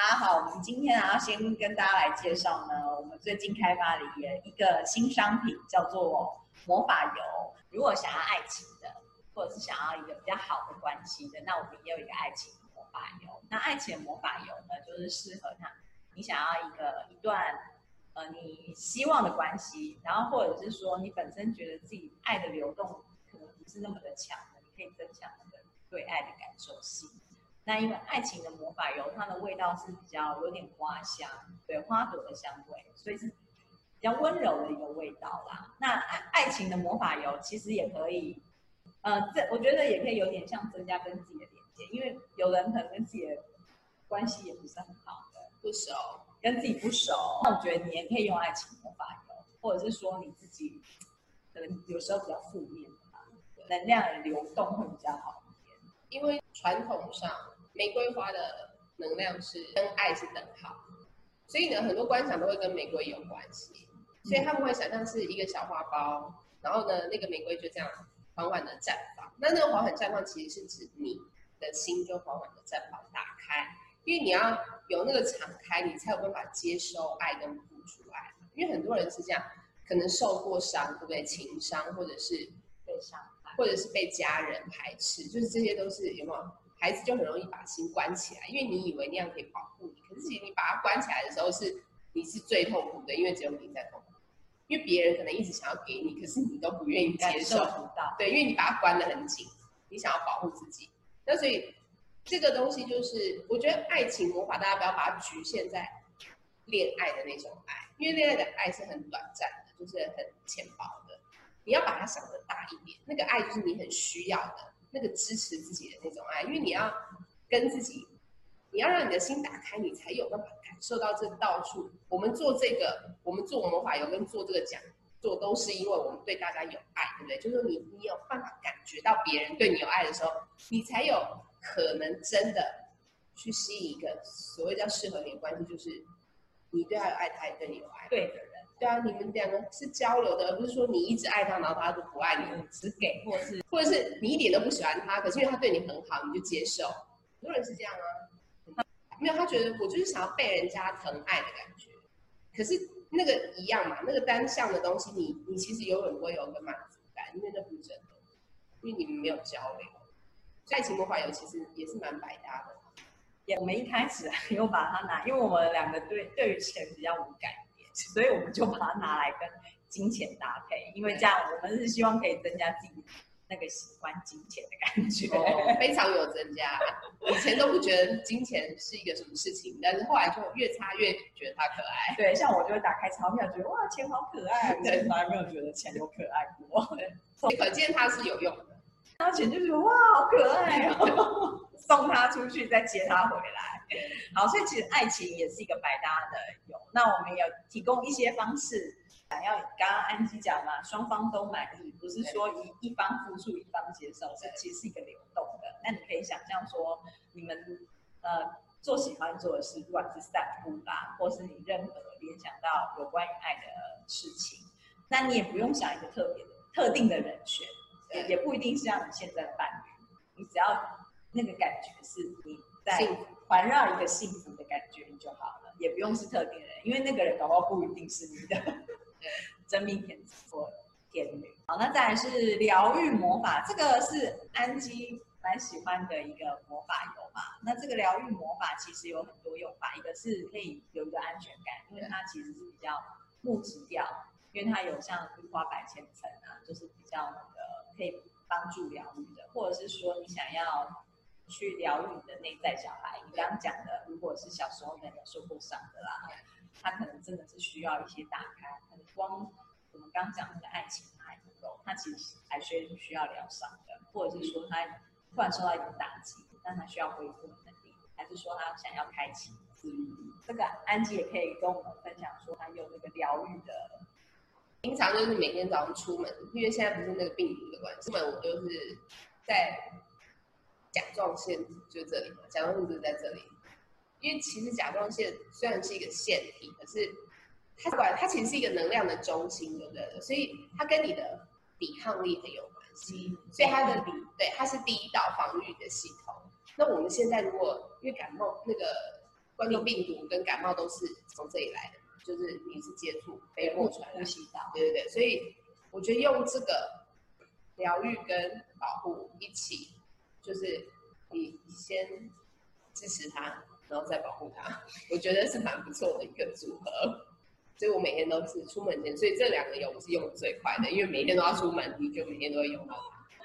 大家好，我们今天啊，先跟大家来介绍呢，我们最近开发了一个新商品，叫做魔法油。如果想要爱情的，或者是想要一个比较好的关系的，那我们也有一个爱情魔法油。那爱情魔法油呢，就是适合他，你想要一个一段呃你希望的关系，然后或者是说你本身觉得自己爱的流动可能不是那么的强的，你可以增强那个对爱的感受性。那因为爱情的魔法油，它的味道是比较有点花香，对花朵的香味，所以是比较温柔的一个味道啦。那爱情的魔法油其实也可以，呃，这我觉得也可以有点像增加跟自己的连接，因为有人可能跟自己的关系也不是很好的，不熟，跟自己不熟，那我觉得你也可以用爱情魔法油，或者是说你自己可能有时候比较负面的吧，能量的流动会比较好一点，因为传统上。玫瑰花的能量是跟爱是等号，所以呢，很多观想都会跟玫瑰有关系，所以他们会想象是一个小花苞，然后呢，那个玫瑰就这样缓缓的绽放。那那个缓缓绽放其实是指你的心就缓缓的绽放打开，因为你要有那个敞开，你才有办法接收爱跟付出爱。因为很多人是这样，可能受过伤，对不对？情伤，或者是被伤害，或者是被家人排斥，就是这些都是有没有？孩子就很容易把心关起来，因为你以为那样可以保护你，可是其实你把它关起来的时候是，是你是最痛苦的，因为只有你在痛苦，因为别人可能一直想要给你，可是你都不愿意接受，不到，对，因为你把它关得很紧，你想要保护自己，那所以这个东西就是，我觉得爱情魔法，大家不要把它局限在恋爱的那种爱，因为恋爱的爱是很短暂的，就是很浅薄的，你要把它想得大一点，那个爱就是你很需要的。那个支持自己的那种爱，因为你要跟自己，你要让你的心打开，你才有办法感受到这到处。我们做这个，我们做魔法油跟做这个讲座，都是因为我们对大家有爱，对不对？就是说你你有办法感觉到别人对你有爱的时候，你才有可能真的去吸引一个所谓叫适合你的关系，就是你对他有爱，他也对你有爱，对的人。对啊，你们两个是交流的，而不是说你一直爱他，然后他都不爱你，只给，或者是或者是你一点都不喜欢他，可是因为他对你很好，你就接受。很多人是这样啊，没有，他觉得我就是想要被人家疼爱的感觉。可是那个一样嘛，那个单向的东西你，你其实永远不会有个满足感，因为那不是真的，因为你们没有交流。爱情魔法油其实也是蛮百搭的。也我们一开始有把它拿，因为我们两个对对于钱比较无感。所以我们就把它拿来跟金钱搭配，因为这样我们是希望可以增加自己那个喜欢金钱的感觉，哦、非常有增加。以前都不觉得金钱是一个什么事情，但是后来就越擦越觉得它可爱。对，像我就会打开钞票，觉得哇，钱好可爱。对，从来没有觉得钱有可爱过。对，可见它是有用的。拿钱就觉得哇，好可爱哦。送他出去，再接他回来。好，所以其实爱情也是一个百搭的有。那我们有提供一些方式，想要刚刚安吉讲嘛，双方都满意，不是说一一方付出一方接受，这其实是一个流动的。那你可以想象说，你们呃做喜欢做的事，不管是散步啦，或是你任何联想到有关于爱的事情，那你也不用想一个特别的特定的人选，也不一定是像你现在的伴侣，你只要。那个感觉是你在环绕一个幸福的感觉就好了，也不用是特定的人，因为那个人搞不好不一定是你的真命天子或天女。好，那再来是疗愈魔法，这个是安基蛮喜欢的一个魔法油嘛。那这个疗愈魔法其实有很多用法，一个是可以有一个安全感，因为它其实是比较木质调，因为它有像绿花白千层啊，就是比较那个可以帮助疗愈的，或者是说你想要。去疗愈你的内在小孩，你刚刚讲的，如果是小时候没有受过伤的啦，他可能真的是需要一些打开。可能光我们刚讲那个爱情还不够，他其实还需需要疗伤的，或者是说他突然受到一点打击，但他需要恢复能力，还是说他想要开启自愈力？这个安吉也可以跟我们分享说，他有那个疗愈的。平常就是每天早上出门，因为现在不是那个病毒的关系，出门我就是在。甲状腺就这里嘛，甲状腺就在这里。因为其实甲状腺虽然是一个腺体，可是它管它其实是一个能量的中心，对不对？所以它跟你的抵抗力很有关系。所以它的抵对，它是第一道防御的系统。那我们现在如果因为感冒那个冠状病毒跟感冒都是从这里来的，就是你是接触飞沫传染，呼吸道。对对对，所以我觉得用这个疗愈跟保护一起，就是你先支持他，然后再保护他，我觉得是蛮不错的一个组合。所以我每天都是出门前，所以这两个油我是用的最快的，因为每天都要出门，你就每天都会用到它。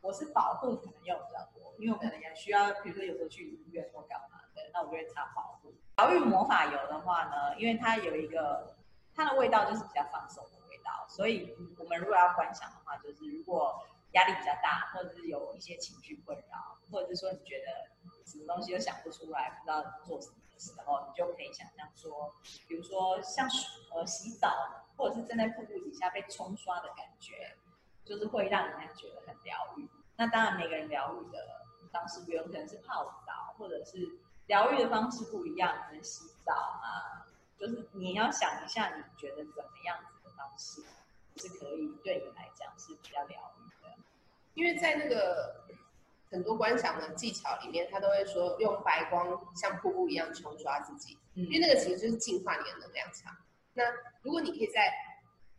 我是保护可能用比较多，因为我可能也需要，比如说有时候去医院或干嘛的，那我就会擦保护。疗愈魔法油的话呢，因为它有一个它的味道就是比较放松的味道，所以我们如果要观想的话，就是如果压力比较大，或者是有一些情绪困扰，或者是说你觉得什么东西都想不出来，不知道做什么的时候，你就可以想象说，比如说像呃洗澡，或者是站在瀑布底下被冲刷的感觉。就是会让人家觉得很疗愈。那当然，每个人疗愈的方式不同，可能是泡澡，或者是疗愈的方式不一样，可能洗澡啊。就是你要想一下，你觉得怎么样子的方式是可以对你来讲？因为在那个很多观赏的技巧里面，他都会说用白光像瀑布一样冲刷自己，嗯、因为那个其实就是净化你的能量场。那如果你可以在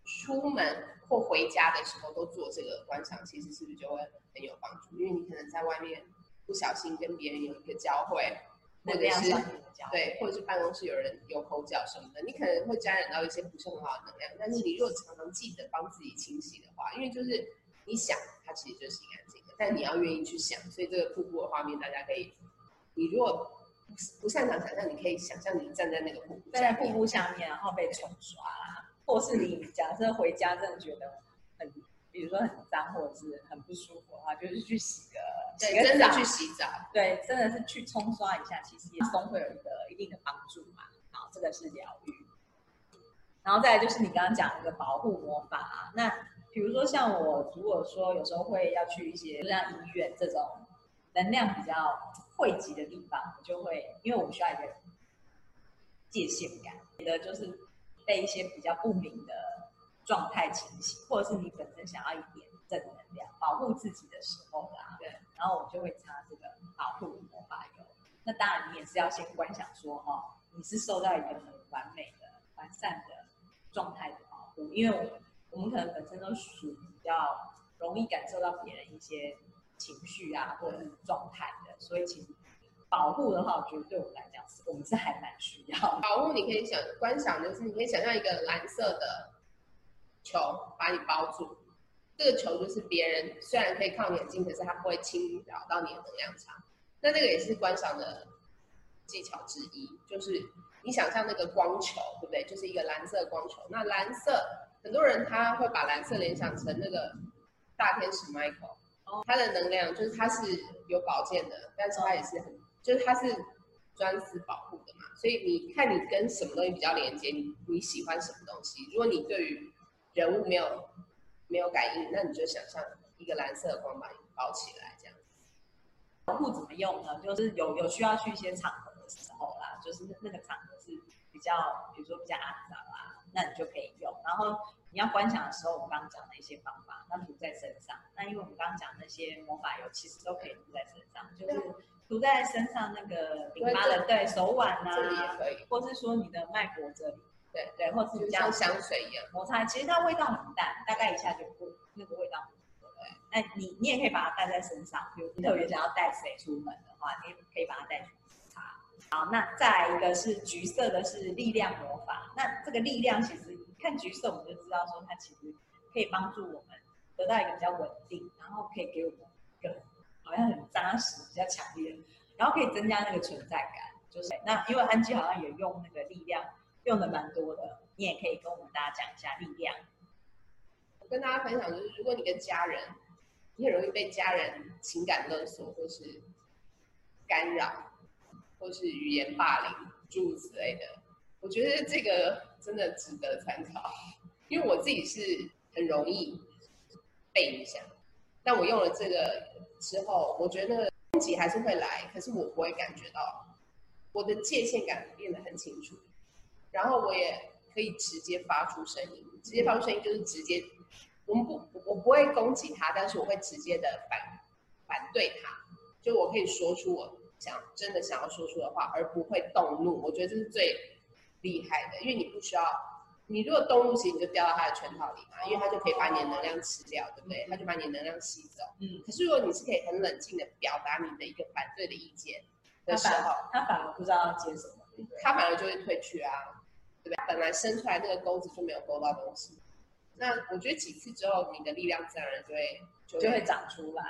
出门或回家的时候都做这个观赏，其实是不是就会很有帮助？因为你可能在外面不小心跟别人有一个交汇，或者是对，或者是办公室有人有口角什么的，你可能会沾染到一些不是很好的能量。但是你如果常常记得帮自己清洗的话，因为就是你想它其实就是干净的，但你要愿意去想。所以这个瀑布的画面，大家可以，你如果不擅长想象，你可以想象你站在那个瀑布，站在瀑布下面，然后被冲刷啦。或是你假设回家真的觉得很，比如说很脏或者是很不舒服的话，就是去洗个洗个澡，真的去洗澡，对，真的是去冲刷一下，其实也松会有一个一定的帮助嘛。好，这个是疗愈。然后再来就是你刚刚讲那个保护魔法啊，那比如说像我如果说有时候会要去一些像医院这种能量比较汇集的地方，我就会因为我需要一个界限感，你的就是。被一些比较不明的状态清洗，或者是你本身想要一点正能量，保护自己的时候啦，对，然后我就会擦这个保护魔法油。那当然，你也是要先观想说，哦，你是受到一个很完美的、完善的状态的保护，因为我我们可能本身都属于比较容易感受到别人一些情绪啊，或者是状态的，所以其实。保护的话，我觉得对我们来讲是，我们是还蛮需要的。保护你可以想观想，就是你可以想象一个蓝色的球把你包住，这个球就是别人虽然可以靠你很近，可是它不会侵扰到你的能量场。那这个也是观想的技巧之一，就是你想象那个光球，对不对？就是一个蓝色光球。那蓝色，很多人他会把蓝色联想成那个大天使 Michael，他的能量就是他是有宝剑的，但是他也是很。就是他是专司保护的嘛，所以你看你跟什么东西比较连接，你你喜欢什么东西？如果你对于人物没有没有感应，那你就想象一个蓝色的光把你包起来，这样子。保护怎么用呢？就是有有需要去一些场合的时候啦，就是那个场合是比较，比如说比较肮脏啦，那你就可以用。然后你要观想的时候，我们刚刚讲的一些方法，那涂在身上。那因为我们刚刚讲那些魔法油，其实都可以涂在身上，就是。涂在身上那个淋巴的，对手腕呐、啊，这里也可以，或是说你的脉搏这里，对对，或是像香水一样摩擦，其实它味道很淡，大概一下就过，那个味道。对，那你你也可以把它带在身上，比如你特别想要带谁出门的话，你也可以把它带去擦。好，那再来一个是橘色的，是力量魔法。那这个力量其实看橘色，我们就知道说它其实可以帮助我们得到一个比较稳定，然后可以给我们一个。好像很扎实，比较强烈，然后可以增加那个存在感。就是那因为安吉好像也用那个力量用的蛮多的，你也可以跟我们大家讲一下力量。我跟大家分享就是，如果你跟家人，你很容易被家人情感勒索，或是干扰，或是语言霸凌诸如此类的，我觉得这个真的值得参考，因为我自己是很容易被影响。但我用了这个之后，我觉得攻击还是会来，可是我不会感觉到我的界限感变得很清楚，然后我也可以直接发出声音，直接发出声音就是直接，我们不，我不会攻击他，但是我会直接的反反对他，就我可以说出我想真的想要说出的话，而不会动怒。我觉得这是最厉害的，因为你不需要，你如果动怒，其实你就掉到他的圈套里嘛，因为他就可以把你的能量吃掉，对不对？他就把你的能量吸走。嗯。可是如果你是可以很冷静的表达你的一个反对的意见的时候，他反而不知道要接什么，他反而就会退去啊，对不对？本来伸出来那个钩子就没有勾到东西。那我觉得几次之后，你的力量自然而然就会就会，就会长出来。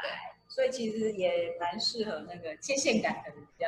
所以其实也蛮适合那个界限感可能比较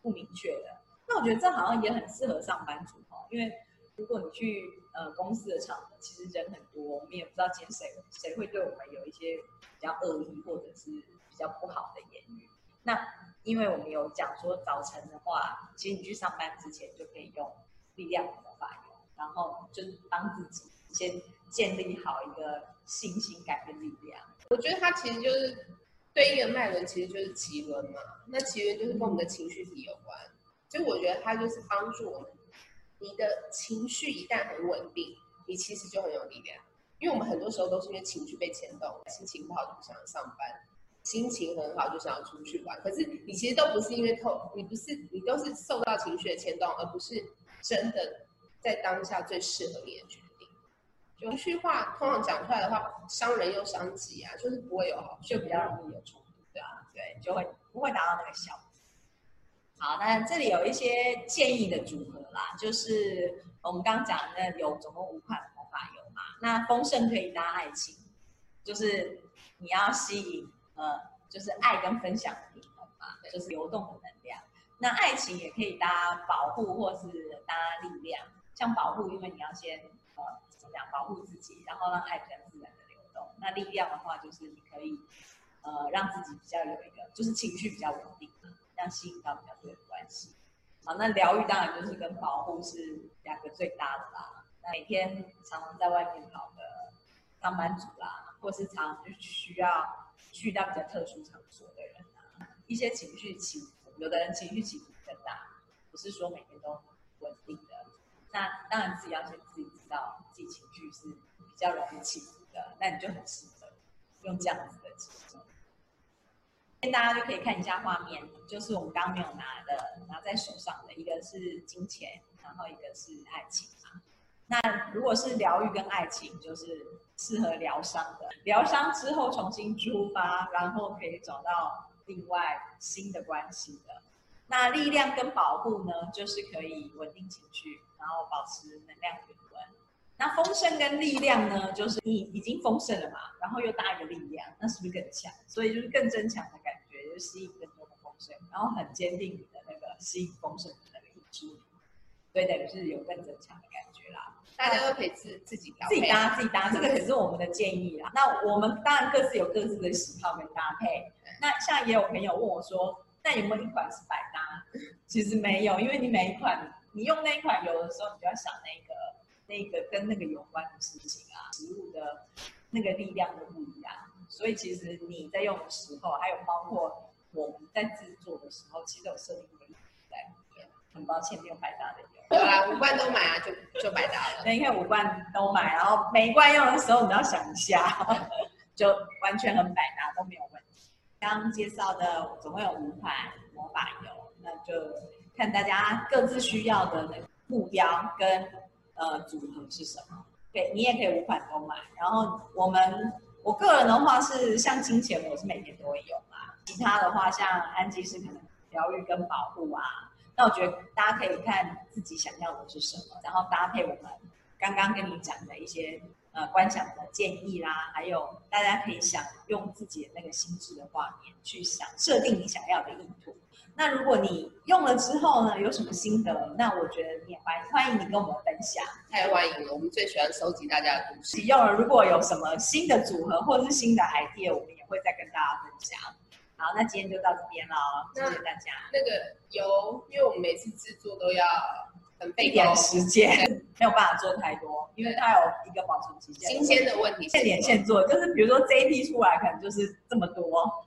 不明确的。那我觉得这好像也很适合上班族哦，因为如果你去呃公司的场合，其实人很多，我们也不知道今天谁谁会对我们有一些比较恶意或者是比较不好的言语。那因为我们有讲说早晨的话，其实你去上班之前就可以用力量的法油，然后就是帮自己先建立好一个信心感跟力量。我觉得它其实就是对应的脉轮，其实就是脐轮嘛。那脐轮就是跟我们的情绪体有关。所以我觉得它就是帮助我们，你的情绪一旦很稳定，你其实就很有力量。因为我们很多时候都是因为情绪被牵动，心情不好就不想上班，心情很好就想要出去玩。可是你其实都不是因为透，你不是你都是受到情绪的牵动，而不是真的在当下最适合你的决。情绪话通常讲出来的话，伤人又伤己啊，就是不会有好，就比较容易有冲突，对啊，对，就会不会达到那个效果。好，那这里有一些建议的组合啦，就是我们刚刚讲的那有总共五款魔法油嘛。那丰盛可以搭爱情，就是你要吸引呃，就是爱跟分享的平衡嘛，就是流动的能量。那爱情也可以搭保护或是搭力量，像保护，因为你要先呃怎么样保护自己，然后让爱比较自然的流动。那力量的话，就是你可以呃让自己比较有一个，就是情绪比较稳定。这样吸引到比较多的关系。好，那疗愈当然就是跟保护是两个最大的啦。那每天常常在外面跑的上班族啦，或是常常就需要去到比较特殊场所的人啊，一些情绪起伏，有的人情绪起伏更大，不是说每天都稳定的。那当然自己要先自己知道自己情绪是比较容易起伏的，那你就很适合用这样子的情绪。大家就可以看一下画面，就是我们刚刚没有拿的，拿在手上的一个是金钱，然后一个是爱情嘛。那如果是疗愈跟爱情，就是适合疗伤的，疗伤之后重新出发，然后可以找到另外新的关系的。那力量跟保护呢，就是可以稳定情绪，然后保持能量平稳。那丰盛跟力量呢，就是你已经丰盛了嘛，然后又搭一个力量，那是不是更强？所以就是更增强的感觉，就是吸引更多的丰盛，然后很坚定你的那个吸引丰盛的那个意志力，所以等于是有更增强的感觉啦。大家都可以自自己自己搭自己搭，这个可是我们的建议啦。那我们当然各自有各自的喜好跟搭配。那像也有朋友问我说，那有没有一款是百搭？其实没有，因为你每一款你用那一款油的时候，你就要想那个。那个跟那个有关的事情啊，食物的那个力量都不一样，所以其实你在用的时候，还有包括我们在制作的时候，其实有设定一个在里面。很抱歉，没有百搭的油。对啊，五罐都买啊，就就百搭了。那你看五罐都买，然后每一罐用的时候，你要想一下，就完全很百搭，都没有问题。刚介绍的总共有五款魔法油，那就看大家各自需要的那个目标跟。呃，组合是什么？对，你也可以五款都买。然后我们，我个人的话是像金钱，我是每天都会有嘛。其他的话，像安吉是可能疗愈跟保护啊。那我觉得大家可以看自己想要的是什么，然后搭配我们刚刚跟你讲的一些呃观想的建议啦，还有大家可以想用自己的那个心智的画面去想设定你想要的意图。那如果你用了之后呢，有什么心得？那我觉得你也欢迎欢迎你跟我们分享，太欢迎了！我们最喜欢收集大家的故事。用了，如果有什么新的组合或者是新的 idea，我们也会再跟大家分享。好，那今天就到这边了，谢谢大家。那个油，因为我们每次制作都要。很费点时间，没有办法做太多，因为它有一个保存期限。新鲜的问题，现点现做，就是比如说这一批出来可能就是这么多，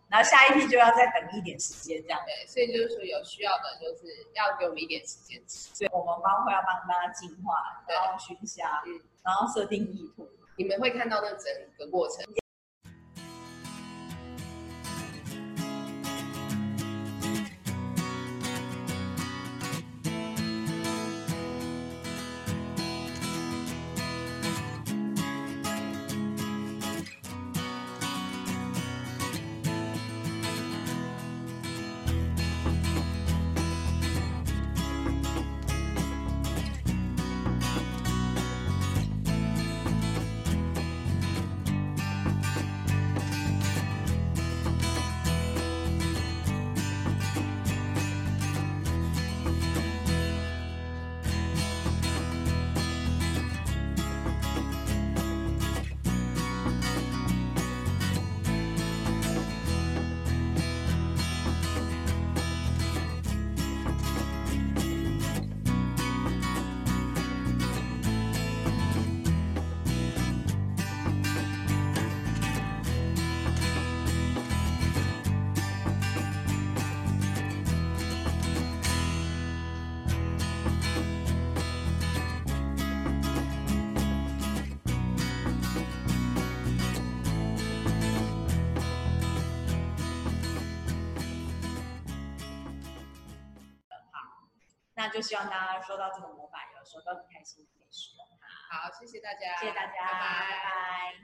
然后下一批就要再等一点时间这样。对，所以就是说有需要的，就是要给我们一点时间。所以我们包括要帮大家净化，然后熏香，嗯，然后设定意图，你们会看到那整个过程。就希望大家收到这个魔法油的时候都很开心可以使用它。好，谢谢大家，谢谢大家，拜拜。拜拜。